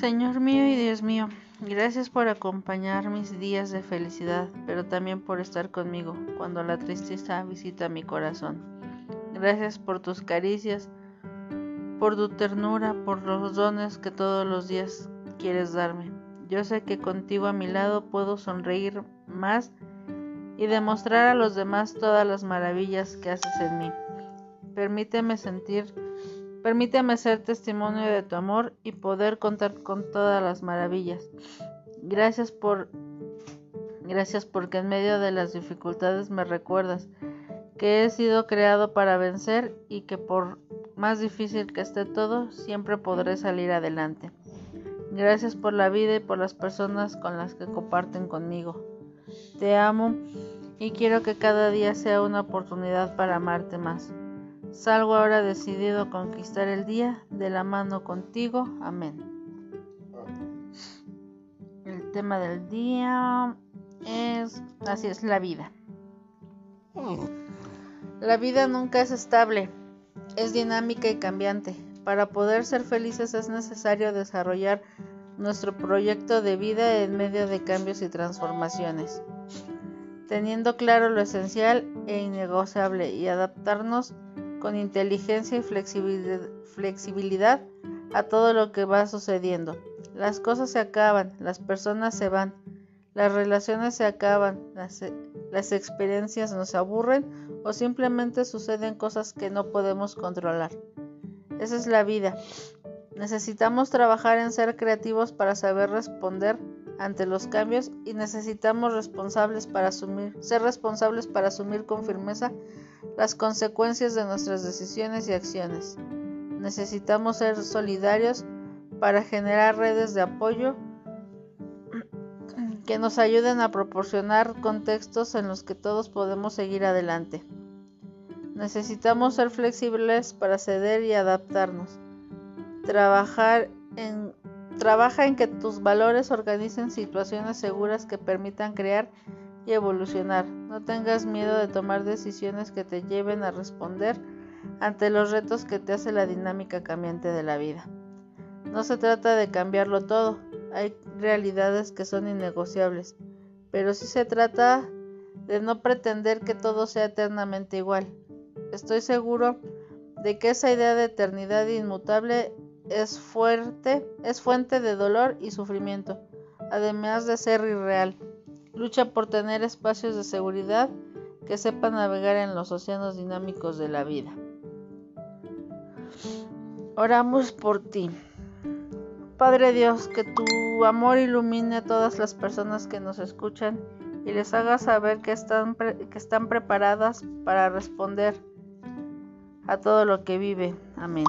Señor mío y Dios mío, gracias por acompañar mis días de felicidad, pero también por estar conmigo cuando la tristeza visita mi corazón. Gracias por tus caricias, por tu ternura, por los dones que todos los días quieres darme. Yo sé que contigo a mi lado puedo sonreír más y demostrar a los demás todas las maravillas que haces en mí. Permíteme sentir Permíteme ser testimonio de tu amor y poder contar con todas las maravillas. Gracias por gracias porque en medio de las dificultades me recuerdas que he sido creado para vencer y que por más difícil que esté todo, siempre podré salir adelante. Gracias por la vida y por las personas con las que comparten conmigo. Te amo y quiero que cada día sea una oportunidad para amarte más. Salgo ahora decidido a conquistar el día de la mano contigo. Amén. El tema del día es, así es, la vida. La vida nunca es estable, es dinámica y cambiante. Para poder ser felices es necesario desarrollar nuestro proyecto de vida en medio de cambios y transformaciones, teniendo claro lo esencial e innegociable y adaptarnos con inteligencia y flexibilidad a todo lo que va sucediendo. Las cosas se acaban, las personas se van, las relaciones se acaban, las, experiencias nos aburren o simplemente suceden cosas que no podemos controlar. Esa es la vida. Necesitamos trabajar en ser creativos para saber responder ante los cambios y necesitamos responsables para asumir, ser responsables para asumir con firmeza las consecuencias de nuestras decisiones y acciones. Necesitamos ser solidarios para generar redes de apoyo que nos ayuden a proporcionar contextos en los que todos podemos seguir adelante. Necesitamos ser flexibles para ceder y adaptarnos. Trabajar en Trabaja en que tus valores organicen situaciones seguras que permitan crear y evolucionar. No tengas miedo de tomar decisiones que te lleven a responder ante los retos que te hace la dinámica cambiante de la vida. No se trata de cambiarlo todo, hay realidades que son innegociables, pero sí se trata de no pretender que todo sea eternamente igual. Estoy seguro de que esa idea de eternidad inmutable es fuerte, es fuente de dolor y sufrimiento, además de ser irreal. Lucha por tener espacios de seguridad que sepan navegar en los océanos dinámicos de la vida. Oramos por ti. Padre Dios, que tu amor ilumine a todas las personas que nos escuchan y les haga saber que están, que están preparadas para responder a todo lo que vive. Amén.